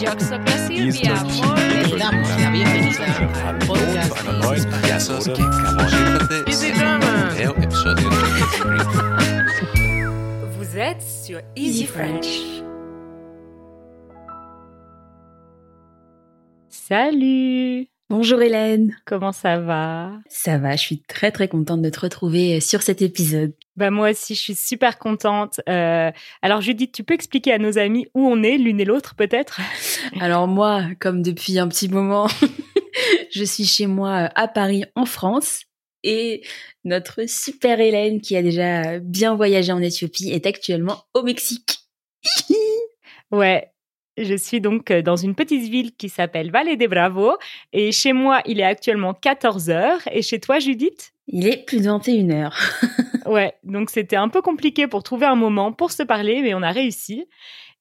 Dies Hallo zu einer neuen Episode Vous êtes sur Easy French. Salut. Bonjour Hélène. Comment ça va? Ça va, je suis très très contente de te retrouver euh, sur cet épisode. Bah moi aussi, je suis super contente. Euh, alors Judith, tu peux expliquer à nos amis où on est, l'une et l'autre peut-être? Alors moi, comme depuis un petit moment, je suis chez moi euh, à Paris en France et notre super Hélène qui a déjà bien voyagé en Éthiopie est actuellement au Mexique. Ouais. Je suis donc euh, dans une petite ville qui s'appelle Valle de Bravo et chez moi, il est actuellement 14 heures et chez toi, Judith? Il est plus de 21 heures. Ouais, donc c'était un peu compliqué pour trouver un moment pour se parler, mais on a réussi.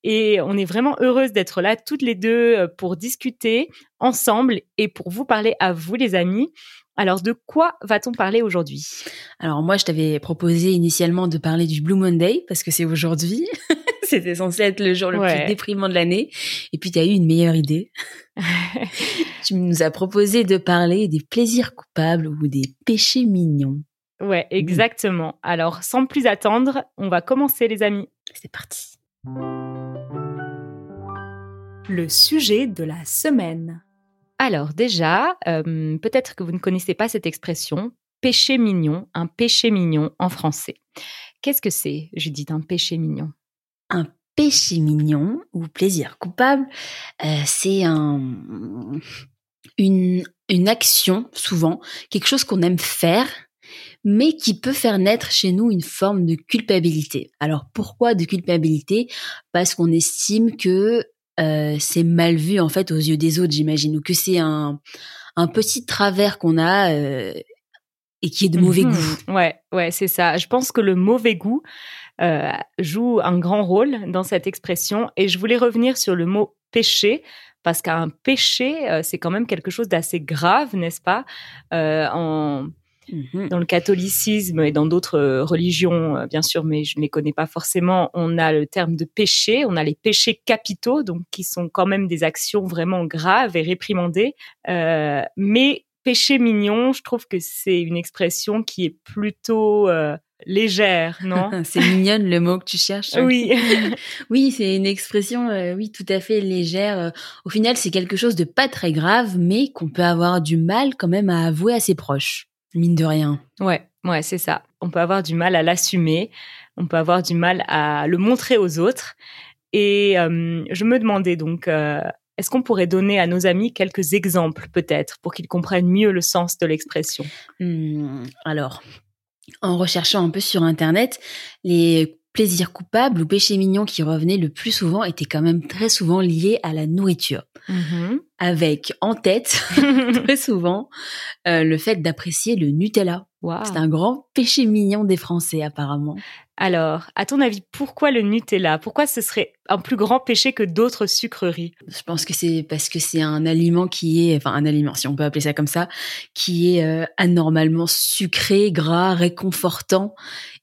Et on est vraiment heureuse d'être là toutes les deux euh, pour discuter ensemble et pour vous parler à vous, les amis. Alors, de quoi va-t-on parler aujourd'hui? Alors moi, je t'avais proposé initialement de parler du Blue Monday parce que c'est aujourd'hui. C'était censé être le jour le Ouais. plus déprimant de l'année. Et puis tu as eu une meilleure idée. tu nous as proposé de parler des plaisirs coupables ou des péchés mignons. Ouais, exactement. Alors, sans plus attendre, on va commencer, les amis. C'est parti. Le sujet de la semaine. Alors déjà, euh, peut-être que vous ne connaissez pas cette expression, péché mignon, un péché mignon en français. Qu'est-ce que c'est, Judith, un péché mignon? Un péché mignon ou plaisir coupable, euh, c'est un, une, une action, souvent, quelque chose qu'on aime faire, mais qui peut faire naître chez nous une forme de culpabilité. Alors pourquoi de culpabilité? Parce qu'on estime que euh, c'est mal vu en fait aux yeux des autres, j'imagine, ou que c'est un, un petit travers qu'on a euh, et qui est de mauvais Mhm. goût. Ouais, ouais, c'est ça. Je pense que le mauvais goût euh, joue un grand rôle dans cette expression. Et je voulais revenir sur le mot péché, parce qu'un péché, euh, c'est quand même quelque chose d'assez grave, n'est-ce pas? Euh, en, Mhm. Dans le catholicisme et dans d'autres religions, bien sûr, mais je ne les connais pas forcément, on a le terme de péché, on a les péchés capitaux, donc qui sont quand même des actions vraiment graves et réprimandées. Mais péché mignon, je trouve que c'est une expression qui est plutôt euh, légère, non c'est mignonne le mot que tu cherches. Oui, Oui, c'est une expression, euh, oui, tout à fait légère. Euh, Au final, c'est quelque chose de pas très grave, mais qu'on peut avoir du mal quand même à avouer à ses proches. Mine de rien. ouais, ouais, c'est ça. On peut avoir du mal à l'assumer, on peut avoir du mal à le montrer aux autres. Et euh, je me demandais donc, euh, est-ce qu'on pourrait donner à nos amis quelques exemples peut-être pour qu'ils comprennent mieux le sens de l'expression? Hmm, alors, en recherchant un peu sur Internet, les plaisirs coupables ou péchés mignons qui revenaient le plus souvent étaient quand même très souvent liés à la nourriture. Avec en tête, très souvent, euh, le fait d'apprécier le Nutella. Wow. C'est un grand péché mignon des Français, apparemment. Alors, à ton avis, pourquoi le Nutella? Pourquoi ce serait un plus grand péché que d'autres sucreries? Je pense que c'est parce que c'est un aliment qui est, enfin un aliment, si on peut appeler ça comme ça, qui est euh, anormalement sucré, gras, réconfortant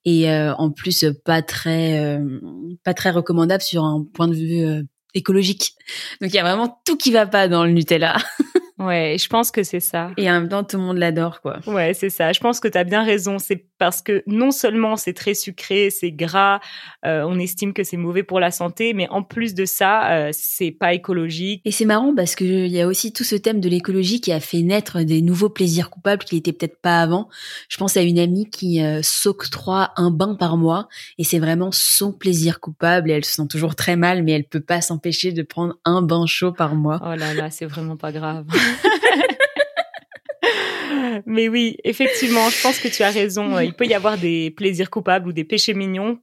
et euh, en plus pas très, euh, pas très recommandable sur un point de vue euh, écologique. Donc il y a vraiment tout qui va pas dans le Nutella Ouais, je pense que c'est ça. et en même temps tout le monde l'adore quoi. Ouais, c'est ça. Je pense que tu as bien raison. C'est parce que non seulement c'est très sucré, c'est gras, euh, on estime que c'est mauvais pour la santé, mais en plus de ça, euh, c'est pas écologique. Et c'est marrant parce que il y a aussi tout ce thème de l'écologie qui a fait naître des nouveaux plaisirs coupables qui n'étaient peut-être pas avant. Je pense à une amie qui euh, s'octroie un bain par mois et c'est vraiment son plaisir coupable et elle se sent toujours très mal mais elle peut pas s'empêcher de prendre un bain chaud par mois. Oh là là, c'est vraiment pas grave. Mais oui, effectivement, je pense que tu as raison. Il peut y avoir des plaisirs coupables ou des péchés mignons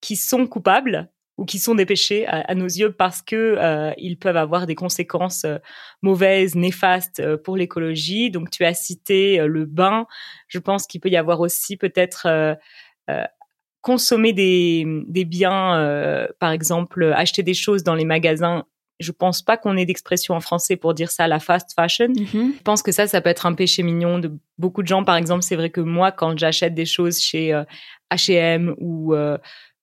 qui sont coupables ou qui sont des péchés à, nos yeux parce que euh, ils peuvent avoir des conséquences euh, mauvaises, néfastes euh, pour l'écologie. Donc tu as cité le bain. Je pense qu'il peut y avoir aussi peut-être consommer des, biens, par exemple acheter des choses dans les magasins je pense pas qu'on ait d'expression en français pour dire ça, la fast fashion. Mhm. Je pense que ça, ça peut être un péché mignon de beaucoup de gens. Par exemple, c'est vrai que moi, quand j'achète des choses chez euh, H&M ou euh,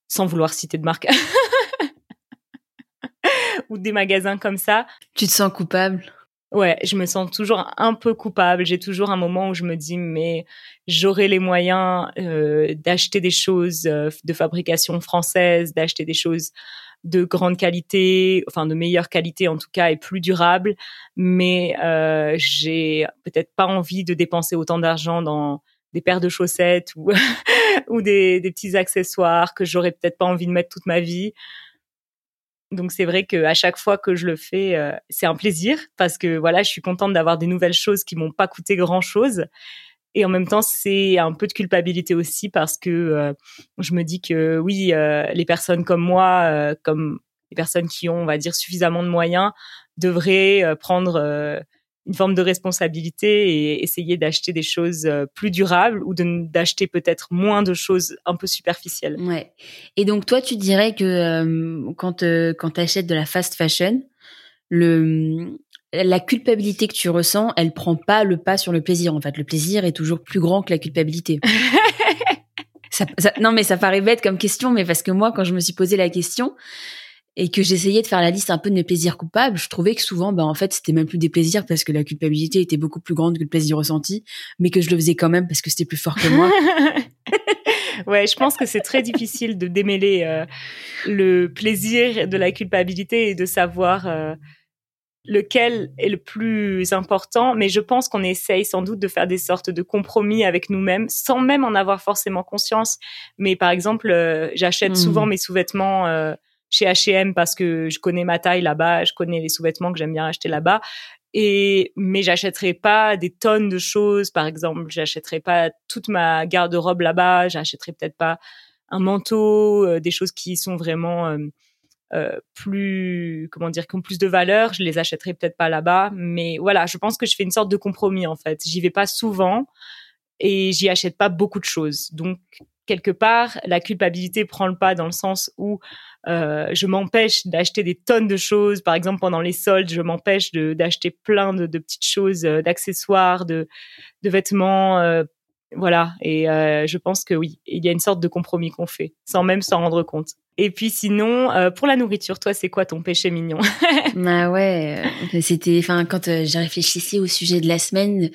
sans vouloir citer de marque, ou des magasins comme ça. Tu te sens coupable? Ouais, je me sens toujours un peu coupable. J'ai toujours un moment où je me dis mais j'aurais les moyens euh, d'acheter des choses de fabrication française, d'acheter des choses de grande qualité, enfin de meilleure qualité en tout cas et plus durable. Mais euh, j'ai peut-être pas envie de dépenser autant d'argent dans des paires de chaussettes ou des, des petits accessoires que j'aurais peut-être pas envie de mettre toute ma vie. Donc c'est vrai que à chaque fois que je le fais, euh, c'est un plaisir parce que voilà, je suis contente d'avoir des nouvelles choses qui m'ont pas coûté grand chose. Et en même temps, c'est un peu de culpabilité aussi parce que euh, je me dis que oui, euh, les personnes comme moi, comme les personnes qui ont, on va dire, suffisamment de moyens, devraient prendre une forme de responsabilité et essayer d'acheter des choses euh, plus durables ou d'acheter peut-être moins de choses un peu superficielles. Ouais. Et donc toi, tu dirais que euh, quand euh, quand tu achètes de la fast fashion, le la culpabilité que tu ressens, elle prend pas le pas sur le plaisir. En fait, le plaisir est toujours plus grand que la culpabilité. ça, non, mais ça paraît bête comme question, mais parce que moi, quand je me suis posé la question, et que j'essayais de faire la liste un peu de mes plaisirs coupables, je trouvais que souvent, ben en fait, c'était même plus des plaisirs parce que la culpabilité était beaucoup plus grande que le plaisir ressenti, mais que je le faisais quand même parce que c'était plus fort que moi. ouais, je pense que c'est très difficile de démêler euh, le plaisir de la culpabilité et de savoir euh, lequel est le plus important. Mais je pense qu'on essaye sans doute de faire des sortes de compromis avec nous-mêmes sans même en avoir forcément conscience. Mais par exemple, euh, j'achète mmh. souvent mes sous-vêtements chez H&M parce que je connais ma taille là-bas, je connais les sous-vêtements que j'aime bien acheter là-bas. Et mais j'achèterai pas des tonnes de choses, par exemple, j'achèterai pas toute ma garde-robe là-bas, j'achèterai peut-être pas un manteau, euh, des choses qui sont vraiment euh, euh, plus comment dire qui ont plus de valeur, je les achèterai peut-être pas là-bas, mais voilà, je pense que je fais une sorte de compromis en fait. J'y vais pas souvent et j'y achète pas beaucoup de choses. Donc quelque part, la culpabilité prend le pas dans le sens où euh, je m'empêche d'acheter des tonnes de choses. Par exemple, pendant les soldes, je m'empêche d'acheter plein de, petites choses, euh, d'accessoires, de, de, vêtements. Euh, voilà. Et euh, je pense que oui, il y a une sorte de compromis qu'on fait, sans même s'en rendre compte. Et puis sinon, euh, pour la nourriture, toi, c'est quoi ton péché mignon? Bah ouais, euh, c'était, enfin, quand euh, j'ai réfléchi au sujet de la semaine,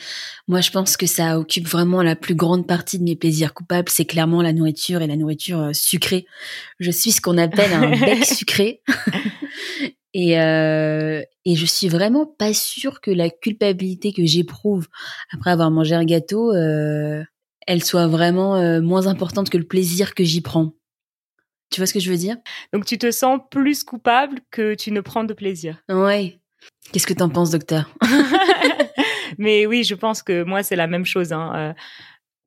moi, je pense que ça occupe vraiment la plus grande partie de mes plaisirs coupables. C'est clairement la nourriture et la nourriture sucrée. Je suis ce qu'on appelle un bec sucré. Et, euh, et je suis vraiment pas sûre que la culpabilité que j'éprouve après avoir mangé un gâteau, euh, elle soit vraiment moins importante que le plaisir que j'y prends. Tu vois ce que je veux dire? Donc tu te sens plus coupable que tu ne prends de plaisir. Ouais. Qu'est-ce que t'en penses, docteur? Mais oui, je pense que moi c'est la même chose. Hein.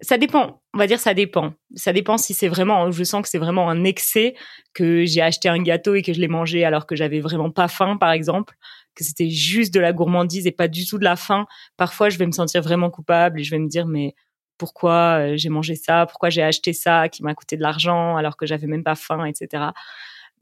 Ça dépend. On va dire ça dépend. Ça dépend si c'est vraiment. Je sens que c'est vraiment un excès que j'ai acheté un gâteau et que je l'ai mangé alors que j'avais vraiment pas faim, par exemple, que c'était juste de la gourmandise et pas du tout de la faim. Parfois, je vais me sentir vraiment coupable et je vais me dire mais pourquoi euh, j'ai mangé ça, pourquoi j'ai acheté ça qui m'a coûté de l'argent alors que j'avais même pas faim, etc.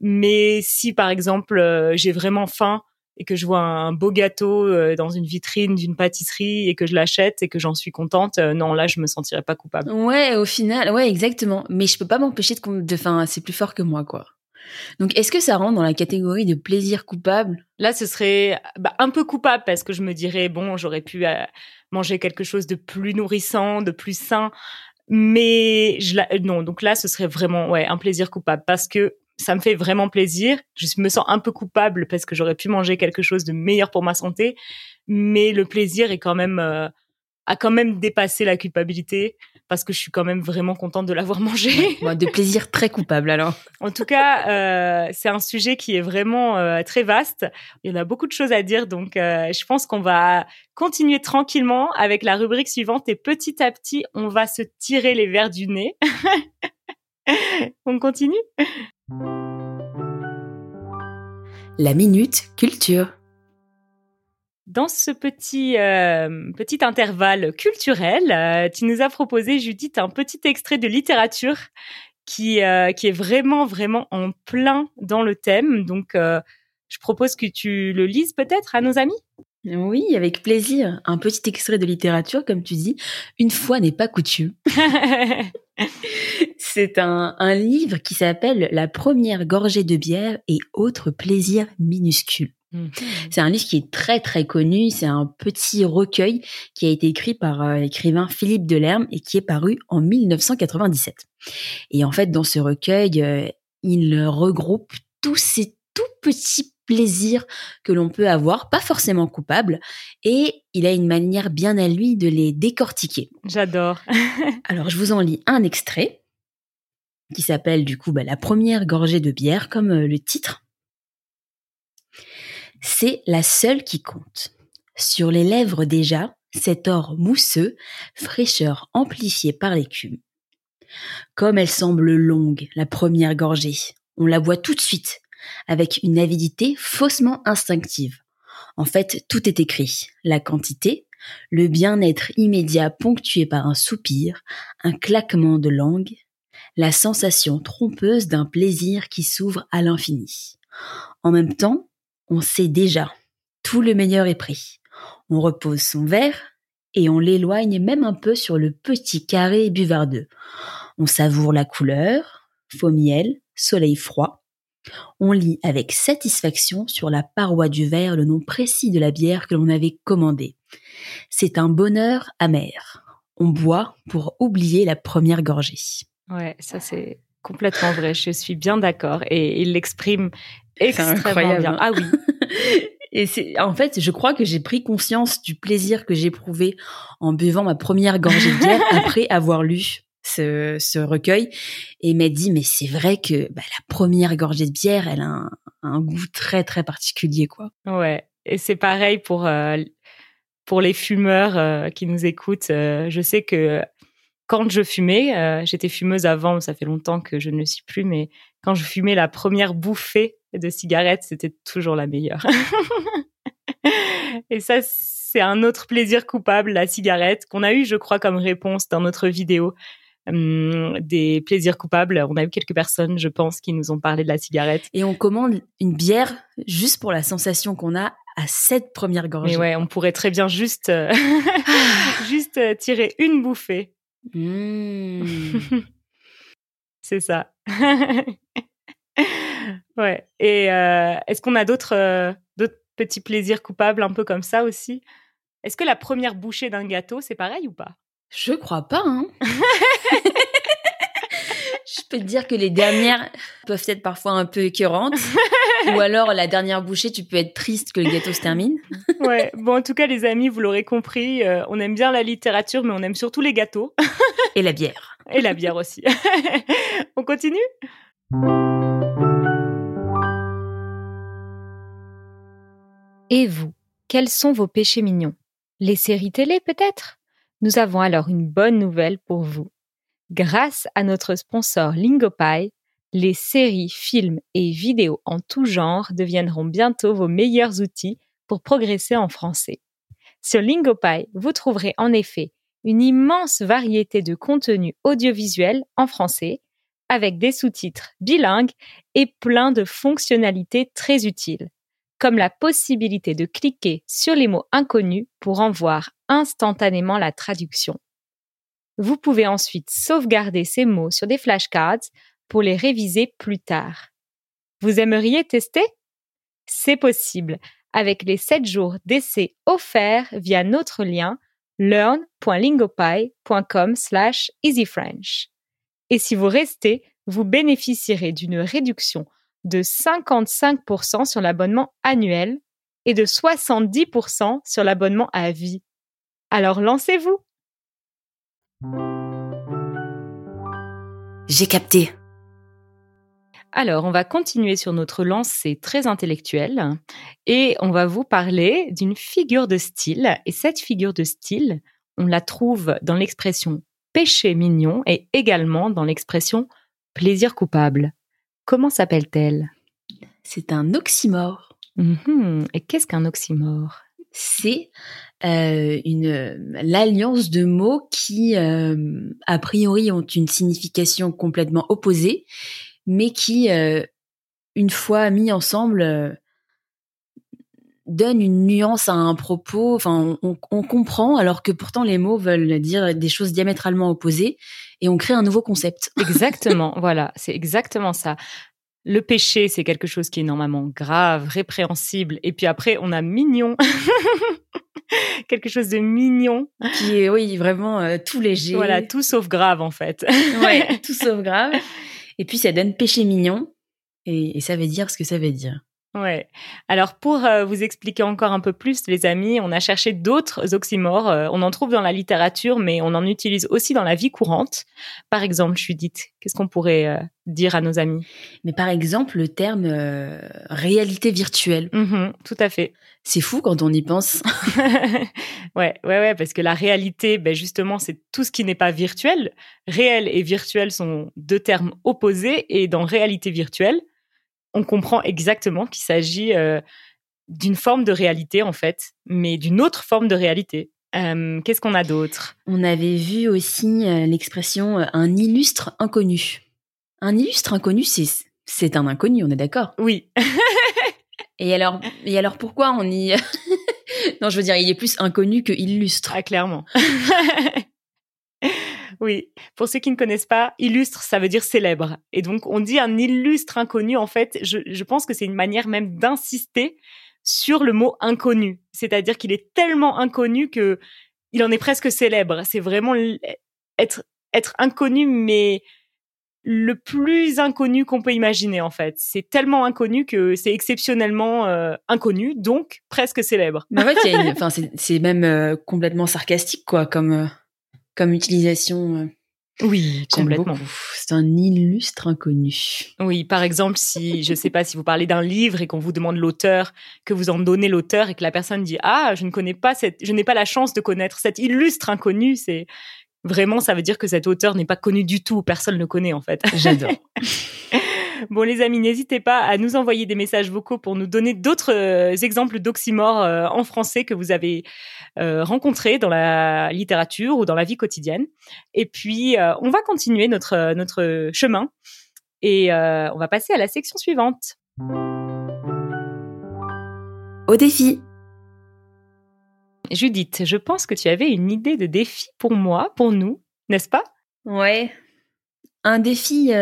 Mais si par exemple euh, j'ai vraiment faim et que je vois un beau gâteau euh, dans une vitrine d'une pâtisserie et que je l'achète et que j'en suis contente, non là je me sentirais pas coupable. Ouais, au final, ouais exactement. Mais je peux pas m'empêcher de, de, enfin c'est plus fort que moi quoi. Donc, est-ce que ça rentre dans la catégorie de plaisir coupable? Là, ce serait bah, un peu coupable parce que je me dirais bon, j'aurais pu euh, manger quelque chose de plus nourrissant, de plus sain, mais je non. Donc là, ce serait vraiment ouais un plaisir coupable parce que ça me fait vraiment plaisir. Je me sens un peu coupable parce que j'aurais pu manger quelque chose de meilleur pour ma santé, mais le plaisir est quand même euh, a quand même dépassé la culpabilité parce que je suis quand même vraiment contente de l'avoir mangé. de plaisir très coupable alors. En tout cas, euh, c'est un sujet qui est vraiment euh, très vaste. Il y en a beaucoup de choses à dire, donc euh, je pense qu'on va continuer tranquillement avec la rubrique suivante et petit à petit, on va se tirer les verres du nez. on continue? La minute culture. Dans ce petit euh, petit intervalle culturel, euh, tu nous as proposé Judith un petit extrait de littérature qui euh, qui est vraiment vraiment en plein dans le thème. Donc je propose que tu le lises peut-être à nos amis? Oui, avec plaisir. Un petit extrait de littérature, comme tu dis. Une fois n'est pas coutume. C'est un, un livre qui s'appelle La première gorgée de bière et autres plaisirs minuscules. Mhm. C'est un livre qui est très très connu. C'est un petit recueil qui a été écrit par euh, l'écrivain Philippe Delerme et qui est paru en 1997. Et en fait, dans ce recueil, euh, il regroupe tous ces tout petits plaisirs que l'on peut avoir, pas forcément coupables, et il a une manière bien à lui de les décortiquer. J'adore. Alors, je vous en lis un extrait qui s'appelle du coup bah, La première gorgée de bière, comme euh, le titre. C'est la seule qui compte. Sur les lèvres déjà, cet or mousseux, fraîcheur amplifiée par l'écume. Comme elle semble longue, la première gorgée, on la voit tout de suite, avec une avidité faussement instinctive. En fait, tout est écrit. La quantité, le bien-être immédiat ponctué par un soupir, un claquement de langue, la sensation trompeuse d'un plaisir qui s'ouvre à l'infini. En même temps, on sait déjà, tout le meilleur est pris. On repose son verre et on l'éloigne même un peu sur le petit carré buvardeux. On savoure la couleur, faux miel, soleil froid. On lit avec satisfaction sur la paroi du verre le nom précis de la bière que l'on avait commandée. C'est un bonheur amer. On boit pour oublier la première gorgée. Ouais, ça c'est complètement vrai. Je suis bien d'accord et il l'exprime extrêmement bien. hein. Ah oui. Et c'est, en fait, je crois que j'ai pris conscience du plaisir que j'éprouvais en buvant ma première gorgée de bière après avoir lu ce, recueil et m'a dit, mais c'est vrai que bah, la première gorgée de bière, elle a un, goût très, très particulier, quoi. Ouais, et c'est pareil pour euh, pour les fumeurs euh, qui nous écoutent. Euh, je sais que quand je fumais, j'étais fumeuse avant, ça fait longtemps que je ne le suis plus, mais quand je fumais la première bouffée de cigarette, c'était toujours la meilleure. et ça, c'est un autre plaisir coupable, la cigarette, qu'on a eu, je crois, comme réponse dans notre vidéo. Hum, des plaisirs coupables. On a eu quelques personnes, je pense, qui nous ont parlé de la cigarette. Et on commande une bière juste pour la sensation qu'on a à cette première gorgée. Mais ouais, on pourrait très bien juste, euh, juste euh, tirer une bouffée. Mmh. C'est ça. ouais. Et euh, est-ce qu'on a d'autres d'autres petits plaisirs coupables un peu comme ça aussi? Est-ce que la première bouchée d'un gâteau, c'est pareil ou pas? Je crois pas, hein. Je peux te dire que les dernières peuvent être parfois un peu écœurantes. Ou alors, la dernière bouchée, tu peux être triste que le gâteau se termine. Ouais. Bon, en tout cas, les amis, vous l'aurez compris, euh, on aime bien la littérature, mais on aime surtout les gâteaux Et la bière. et la bière aussi. on continue? Et vous, quels sont vos péchés mignons? Les séries télé peut-être? Nous avons alors une bonne nouvelle pour vous. Grâce à notre sponsor Lingopie, les séries, films et vidéos en tout genre deviendront bientôt vos meilleurs outils pour progresser en français. Sur Lingopie, vous trouverez en effet une immense variété de contenus audiovisuels en français, avec des sous-titres bilingues et plein de fonctionnalités très utiles, comme la possibilité de cliquer sur les mots inconnus pour en voir instantanément la traduction. Vous pouvez ensuite sauvegarder ces mots sur des flashcards pour les réviser plus tard. Vous aimeriez tester? C'est possible avec les 7 jours d'essai offerts via notre lien learn.lingopie.com slash easyfrench. Et si vous restez, vous bénéficierez d'une réduction de 55% sur l'abonnement annuel et de 70% sur l'abonnement à vie. Alors lancez-vous J'ai capté. Alors, on va continuer sur notre lancée très intellectuelle et on va vous parler d'une figure de style. Et cette figure de style, on la trouve dans l'expression péché mignon et également dans l'expression plaisir coupable. Comment s'appelle-t-elle? C'est un oxymore. Mhm. Et qu'est-ce qu'un oxymore? C'est euh, une l'alliance de mots qui, euh, a priori, ont une signification complètement opposée, mais qui, euh, une fois mis ensemble, donne une nuance à un propos. Enfin, on, on comprend alors que pourtant les mots veulent dire des choses diamétralement opposées et on crée un nouveau concept. Exactement, voilà, c'est exactement ça. Le péché, c'est quelque chose qui est normalement grave, répréhensible, et puis après, on a mignon. quelque chose de mignon. Qui est, oui, vraiment euh, tout léger. Voilà, tout sauf grave, en fait. ouais, tout sauf grave. Et puis, ça donne péché mignon. Et, et ça veut dire ce que ça veut dire. Ouais. Alors pour euh, vous expliquer encore un peu plus, les amis, on a cherché d'autres oxymores. Euh, on en trouve dans la littérature, mais on en utilise aussi dans la vie courante. Par exemple, Judith, qu'est-ce qu'on pourrait euh, dire à nos amis? Mais par exemple, le terme réalité virtuelle. Mhm, tout à fait. C'est fou quand on y pense. ouais, ouais, ouais, parce que la réalité, ben justement, c'est tout ce qui n'est pas virtuel. Réel et virtuel sont deux termes opposés, et dans réalité virtuelle on comprend exactement qu'il s'agit euh, d'une forme de réalité en fait, mais d'une autre forme de réalité. Euh, qu'est-ce qu'on a d'autre? On avait vu aussi euh, l'expression un illustre inconnu. Un illustre inconnu, c'est c'est un inconnu, on est d'accord? Oui. et alors et alors pourquoi on y Non, je veux dire, il est plus inconnu que illustre. Ah, clairement. Oui, pour ceux qui ne connaissent pas, illustre, ça veut dire célèbre. Et donc, on dit un illustre inconnu, en fait, je, pense que c'est une manière même d'insister sur le mot inconnu. C'est-à-dire qu'il est tellement inconnu que il en est presque célèbre. C'est vraiment être, être inconnu, mais le plus inconnu qu'on peut imaginer, en fait. C'est tellement inconnu que c'est exceptionnellement euh, inconnu, donc presque célèbre. Mais en fait, c'est même euh, complètement sarcastique, quoi, comme... Euh, comme utilisation. Euh, oui, complètement. C'est un illustre inconnu. Oui, par exemple, si je ne sais pas si vous parlez d'un livre et qu'on vous demande l'auteur, que vous en donnez l'auteur et que la personne dit ah je ne connais pas cette, je n'ai pas la chance de connaître cet illustre inconnu, c'est vraiment ça veut dire que cet auteur n'est pas connu du tout, personne ne le connaît en fait. J'adore. Bon, les amis, n'hésitez pas à nous envoyer des messages vocaux pour nous donner d'autres euh, exemples d'oxymores euh, en français que vous avez euh, rencontrés dans la littérature ou dans la vie quotidienne. Et puis, on va continuer notre, notre chemin et on va passer à la section suivante. Au défi. Judith, je pense que tu avais une idée de défi pour moi, pour nous, n'est-ce pas? Ouais. Un défi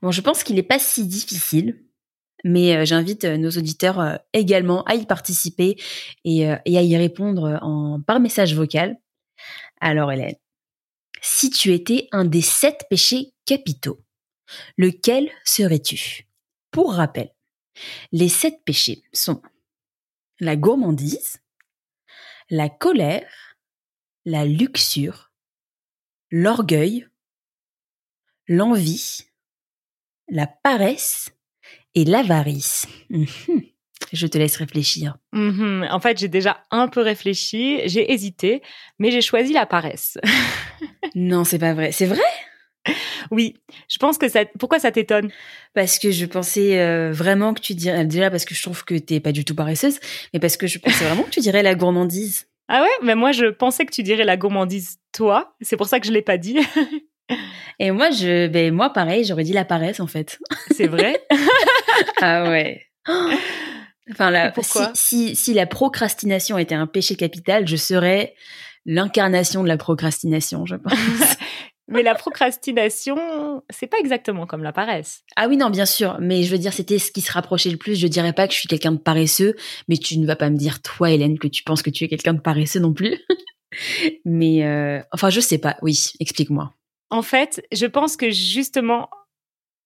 Bon, je pense qu'il n'est pas si difficile, mais euh, j'invite euh, nos auditeurs euh, également à y participer et, à y répondre par message vocal. Alors Hélène, si tu étais un des sept péchés capitaux, lequel serais-tu? Pour rappel, les sept péchés sont la gourmandise, la colère, la luxure, l'orgueil, l'envie, la paresse et l'avarice. Mhm. Je te laisse réfléchir. Mhm. En fait, j'ai déjà un peu réfléchi, j'ai hésité, mais j'ai choisi la paresse. non, c'est pas vrai. C'est vrai? Oui, je pense que ça. Pourquoi ça t'étonne? Parce que je pensais euh, vraiment que tu dirais déjà parce que je trouve que t'es pas du tout paresseuse, mais parce que je pensais vraiment que tu dirais la gourmandise. Ah ouais, mais moi je pensais que tu dirais la gourmandise toi. C'est pour ça que je l'ai pas dit. Et moi, je, ben, moi, pareil, j'aurais dit la paresse, en fait. C'est vrai? ah ouais. Enfin, là, Pourquoi? Si, si, la procrastination était un péché capital, je serais l'incarnation de la procrastination, je pense. mais la procrastination, c'est pas exactement comme la paresse. Ah oui, non, bien sûr. Mais je veux dire, c'était ce qui se rapprochait le plus. Je dirais pas que je suis quelqu'un de paresseux, mais tu ne vas pas me dire, toi, Hélène, que tu penses que tu es quelqu'un de paresseux non plus. mais, euh, enfin, je sais pas. Oui, explique-moi. En fait, je pense que justement,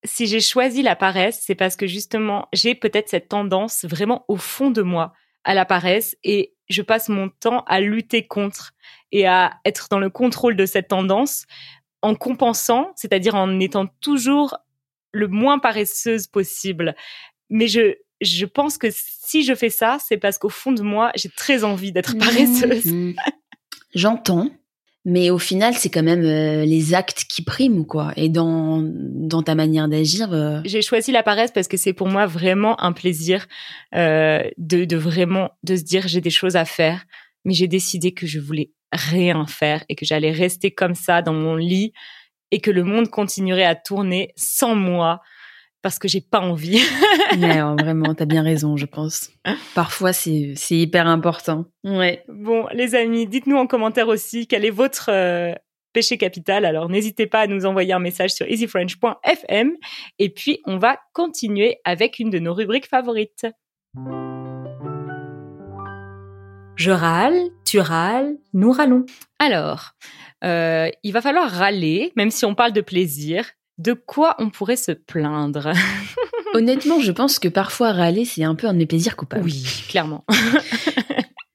si j'ai choisi la paresse, c'est parce que justement, j'ai peut-être cette tendance vraiment au fond de moi à la paresse et je passe mon temps à lutter contre et à être dans le contrôle de cette tendance en compensant, c'est-à-dire en étant toujours le moins paresseuse possible. Mais je, je pense que si je fais ça, c'est parce qu'au fond de moi, j'ai très envie d'être mmh, paresseuse. Mmh. J'entends. Mais au final, c'est quand même euh, les actes qui priment, quoi. Et dans, dans ta manière d'agir. Euh, J'ai choisi la paresse parce que c'est pour moi vraiment un plaisir euh, de, de vraiment de se dire j'ai des choses à faire, mais j'ai décidé que je voulais rien faire et que j'allais rester comme ça dans mon lit et que le monde continuerait à tourner sans moi parce que j'ai pas envie. Mais alors, vraiment, t'as bien raison, je pense. Parfois, c'est c'est hyper important. Ouais. Bon, les amis, dites-nous en commentaire aussi quel est votre euh, péché capital. Alors, n'hésitez pas à nous envoyer un message sur easyfrench.fm. Et puis, on va continuer avec une de nos rubriques favorites. Je râle, tu râles, nous râlons. Alors, euh, il va falloir râler, même si on parle de plaisir. De quoi on pourrait se plaindre? Honnêtement, je pense que parfois râler, c'est un peu un de mes plaisirs coupables. Oui, clairement.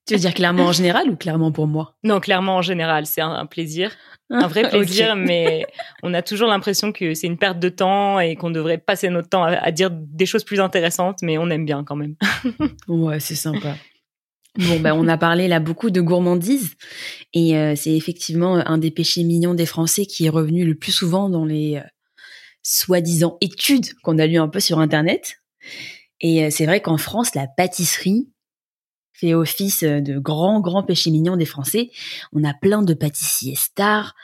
Tu veux dire clairement en général ou clairement pour moi? Non, clairement en général, c'est un, un plaisir, un vrai plaisir, mais on a toujours l'impression que c'est une perte de temps et qu'on devrait passer notre temps à, à dire des choses plus intéressantes, mais on aime bien quand même. Ouais, c'est sympa. Bon, ben, on a parlé là beaucoup de gourmandise et euh, c'est effectivement un des péchés mignons des Français qui est revenu le plus souvent dans les euh, soi-disant études qu'on a lues un peu sur Internet. Et euh, c'est vrai qu'en France, la pâtisserie fait office euh, de grand, grand péché mignon des Français. On a plein de pâtissiers stars.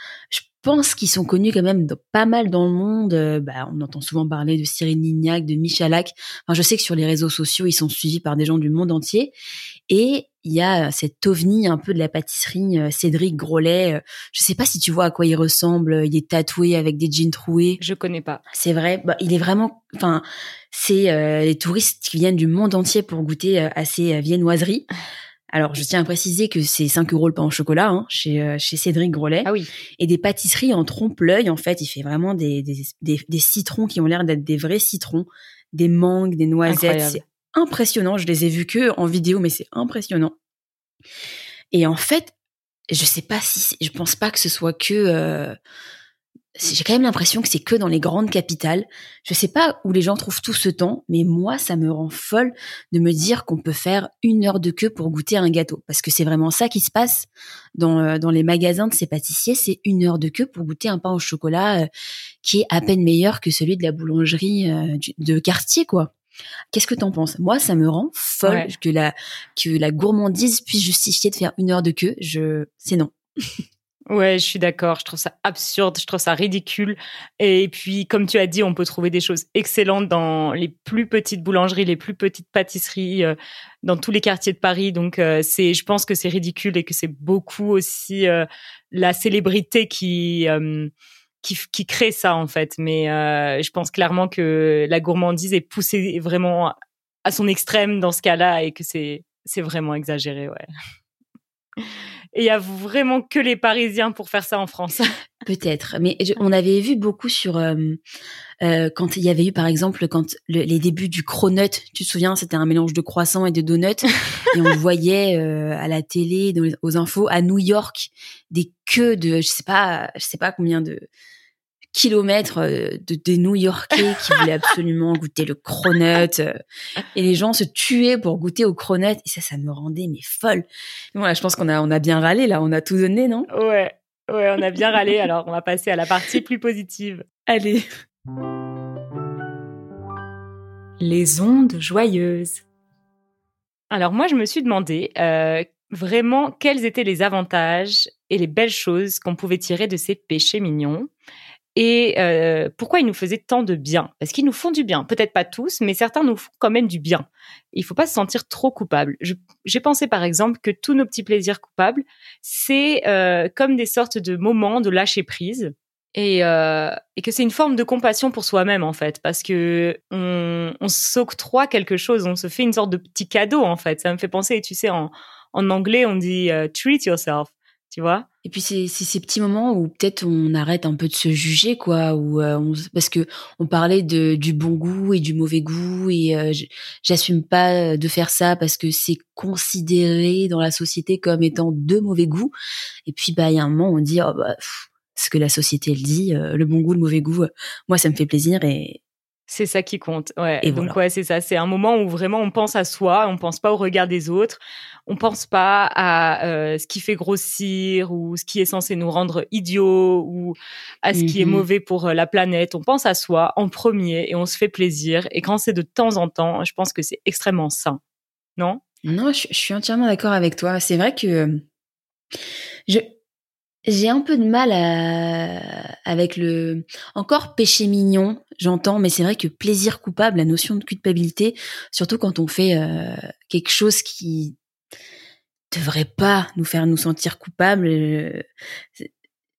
Pense qu'ils sont connus quand même dans- pas mal dans le monde. Euh, bah, on entend souvent parler de Cyril Lignac, de Michalak. Enfin, je sais que sur les réseaux sociaux, ils sont suivis par des gens du monde entier. Et il y a cet ovni un peu de la pâtisserie, euh, Cédric Grolet. Euh, Je sais pas si tu vois à quoi il ressemble. Il est tatoué avec des jeans troués. Je connais pas. C'est vrai, bah, il est vraiment. Enfin, c'est euh, les touristes qui viennent du monde entier pour goûter euh, à ces euh, viennoiseries. Alors, je tiens à préciser que c'est 5 euros le pain au chocolat hein, chez, euh, chez Cédric Grolet. Ah oui. Et des pâtisseries en trompe-l'œil, en fait. Il fait vraiment des, des, des, des citrons qui ont l'air d'être des vrais citrons, des mangues, des noisettes. C'est impressionnant. Je les ai vus que en vidéo, mais c'est impressionnant. Et en fait, je sais pas si, je pense pas que ce soit que. euh, J'ai quand même l'impression que c'est que dans les grandes capitales. Je sais pas où les gens trouvent tout ce temps, mais moi, ça me rend folle de me dire qu'on peut faire une heure de queue pour goûter un gâteau, parce que c'est vraiment ça qui se passe dans euh, dans les magasins de ces pâtissiers. C'est une heure de queue pour goûter un pain au chocolat euh, qui est à peine meilleur que celui de la boulangerie euh, du- de quartier, quoi. Qu'est-ce que t'en penses? Moi, ça me rend folle Ouais. que la que la gourmandise puisse justifier de faire une heure de queue. Je, c'est non. Ouais, je suis d'accord. Je trouve ça absurde, je trouve ça ridicule. Et puis, comme tu as dit, on peut trouver des choses excellentes dans les plus petites boulangeries, les plus petites pâtisseries, euh, dans tous les quartiers de Paris. Donc, euh, c'est, je pense que c'est ridicule et que c'est beaucoup aussi euh, la célébrité qui euh, qui, qui crée ça en fait. Mais euh, je pense clairement que la gourmandise est poussée vraiment à son extrême dans ce cas-là et que c'est c'est vraiment exagéré, ouais. Et il y a vraiment que les Parisiens pour faire ça en France. Peut-être, mais je- on avait vu beaucoup sur euh, euh, quand il y avait eu par exemple quand le- les débuts du cronut, tu te souviens, c'était un mélange de croissants et de donuts, et on voyait euh, à la télé, dans les- aux infos, à New York, des queues de, je sais pas, je sais pas combien de kilomètres euh, de des New-Yorkais qui voulaient absolument goûter le cronut, euh, et les gens se tuaient pour goûter au cronut, et ça, ça me rendait mais folle. Voilà, je pense qu'on a on a bien râlé là, on a tout donné, non? Ouais, ouais, on a bien râlé. Alors, on va passer à la partie plus positive. Allez. Les ondes joyeuses. Alors moi, je me suis demandé euh, vraiment quels étaient les avantages et les belles choses qu'on pouvait tirer de ces péchés mignons? Et euh, pourquoi ils nous faisaient tant de bien? Parce qu'ils nous font du bien. Peut-être pas tous, mais certains nous font quand même du bien. Il faut pas se sentir trop coupable. J'ai pensé par exemple que tous nos petits plaisirs coupables, c'est euh, comme des sortes de moments de lâcher prise et, euh, et que c'est une forme de compassion pour soi-même en fait parce que on, s'octroie quelque chose on se fait une sorte de petit cadeau en fait ça me fait penser tu sais en, en anglais on dit euh, treat yourself tu vois? Et puis c'est c'est ces petits moments où peut-être on arrête un peu de se juger quoi, où euh, parce que on parlait de du bon goût et du mauvais goût et euh, j'assume pas de faire ça parce que c'est considéré dans la société comme étant de mauvais goût. Et puis bah il y a un moment où on dit oh, bah, pff, ce que la société elle dit, euh, le bon goût, le mauvais goût, euh, moi ça me fait plaisir et c'est ça qui compte ouais Et donc voilà. ouais c'est ça c'est un moment où vraiment on pense à soi on pense pas au regard des autres on pense pas à euh, ce qui fait grossir ou ce qui est censé nous rendre idiots ou à ce qui est Mhm. mauvais pour euh, la planète on pense à soi en premier et on se fait plaisir et quand c'est de temps en temps je pense que c'est extrêmement sain non? Non, je, je suis entièrement d'accord avec toi. C'est vrai que euh, je J'ai un peu de mal à... avec le encore péché mignon, j'entends, mais c'est vrai que plaisir coupable, la notion de culpabilité, surtout quand on fait euh, quelque chose qui devrait pas nous faire nous sentir coupables, euh,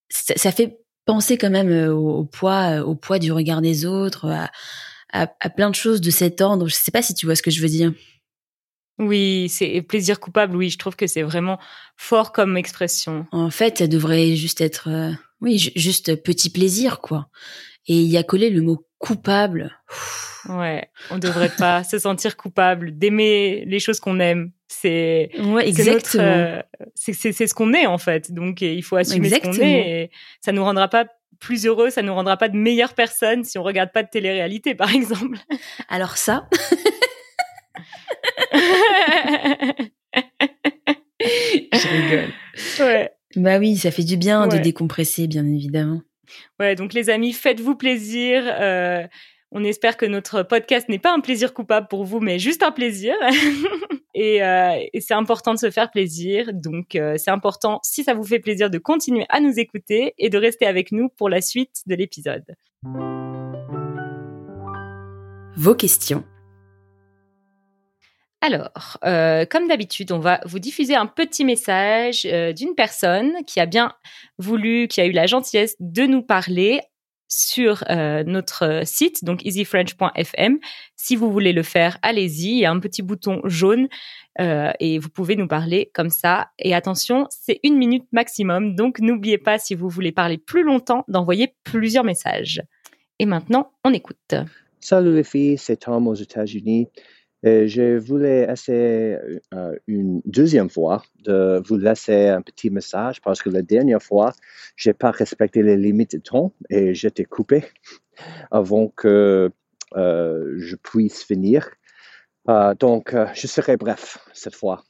ça, ça fait penser quand même euh, au, au poids, au poids du regard des autres, à, à, à plein de choses de cet ordre. Je sais pas si tu vois ce que je veux dire. Oui, c'est plaisir coupable. Oui, je trouve que c'est vraiment fort comme expression. En fait, ça devrait juste être, euh, oui, ju- juste petit plaisir, quoi. Et il y a collé le mot coupable. Ouais, on devrait pas se sentir coupable d'aimer les choses qu'on aime. C'est Ouais, exactement. euh, c'est c'est c'est ce qu'on est en fait. Donc il faut assumer ce qu'on Exactement. est. Et ça nous rendra pas plus heureux, ça nous rendra pas de meilleures personnes si on regarde pas de télé-réalité, par exemple. Alors ça, je rigole. ouais. Bah oui, ça fait du bien de décompresser, bien évidemment. Ouais, donc les amis, faites-vous plaisir. Euh, on espère que notre podcast n'est pas un plaisir coupable pour vous, mais juste un plaisir. et euh, et c'est important de se faire plaisir. Donc euh, c'est important, si ça vous fait plaisir, de continuer à nous écouter et de rester avec nous pour la suite de l'épisode. Vos questions. Alors, euh, comme d'habitude, on va vous diffuser un petit message euh, d'une personne qui a bien voulu, qui a eu la gentillesse de nous parler sur euh, notre site, donc easyfrench.fm. Si vous voulez le faire, allez-y. Il y a un petit bouton jaune euh, et vous pouvez nous parler comme ça. Et attention, c'est une minute maximum. Donc, n'oubliez pas, si vous voulez parler plus longtemps, d'envoyer plusieurs messages. Et maintenant, on écoute. Salut les filles, c'est Tom aux États-Unis. Et je voulais essayer euh, une deuxième fois de vous laisser un petit message parce que la dernière fois, j'ai pas respecté les limites de temps et j'étais coupé avant que euh, je puisse finir. Euh, donc, je serai bref cette fois.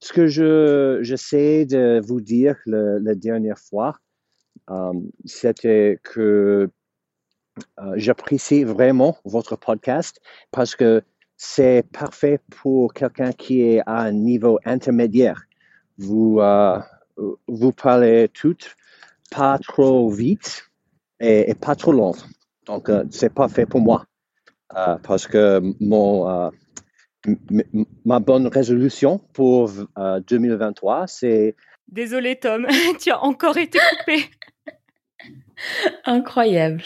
Ce que je j'essaie de vous dire la dernière fois, c'était que j'apprécie vraiment votre podcast parce que c'est parfait pour quelqu'un qui est à un niveau intermédiaire. Vous, euh, vous parlez tout pas trop vite et, et pas trop long. Donc, euh, c'est parfait pour moi euh, parce que mon, euh, ma bonne résolution pour euh, 2023, c'est Désolé, Tom, tu as encore été coupé. Incroyable.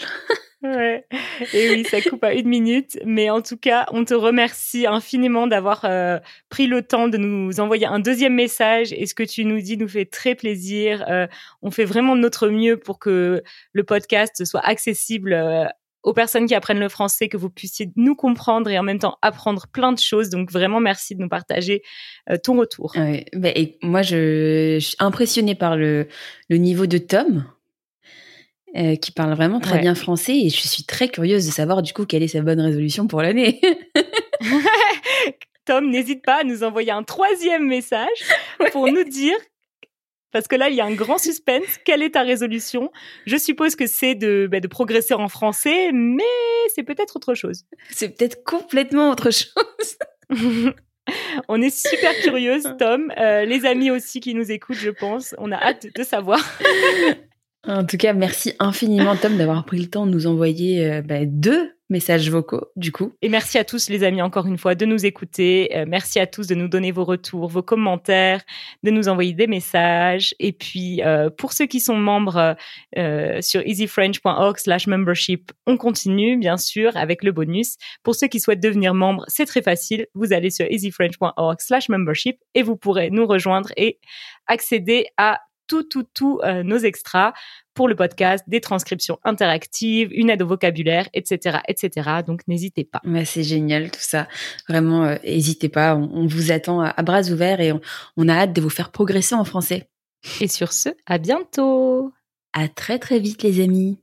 Ouais. Et oui, ça coupe à une minute. Mais en tout cas, on te remercie infiniment d'avoir euh, pris le temps de nous envoyer un deuxième message. Et ce que tu nous dis nous fait très plaisir. Euh, on fait vraiment de notre mieux pour que le podcast soit accessible euh, aux personnes qui apprennent le français, que vous puissiez nous comprendre et en même temps apprendre plein de choses. Donc vraiment, merci de nous partager euh, ton retour. Ouais, bah, et moi, je, je suis impressionnée par le, le niveau de Tom, euh, qui parle vraiment très Ouais. bien français, et je suis très curieuse de savoir du coup quelle est sa bonne résolution pour l'année. Tom, n'hésite pas à nous envoyer un troisième message pour nous dire, parce que là, il y a un grand suspense, quelle est ta résolution? Je suppose que c'est de, bah, de progresser en français, mais c'est peut-être autre chose. C'est peut-être complètement autre chose. On est super curieuse, Tom. Euh, les amis aussi qui nous écoutent, je pense. On a hâte de savoir. En tout cas, merci infiniment Tom d'avoir pris le temps de nous envoyer euh, bah, deux messages vocaux, du coup. Et merci à tous, les amis, encore une fois, de nous écouter. Euh, merci à tous de nous donner vos retours, vos commentaires, de nous envoyer des messages. Et puis, euh, pour ceux qui sont membres sur easyfrench.org slash membership, on continue, bien sûr, avec le bonus. Pour ceux qui souhaitent devenir membres, c'est très facile. Vous allez sur easyfrench.org slash membership et vous pourrez nous rejoindre et accéder à tout, tout, tout euh, nos extras pour le podcast, des transcriptions interactives, une aide au vocabulaire, etc., etc. Donc n'hésitez pas. C'est génial tout ça. Vraiment, euh, n'hésitez pas, on, on vous attend à, à bras ouverts et on, on a hâte de vous faire progresser en français. Et sur ce, à bientôt. À très très vite les amis.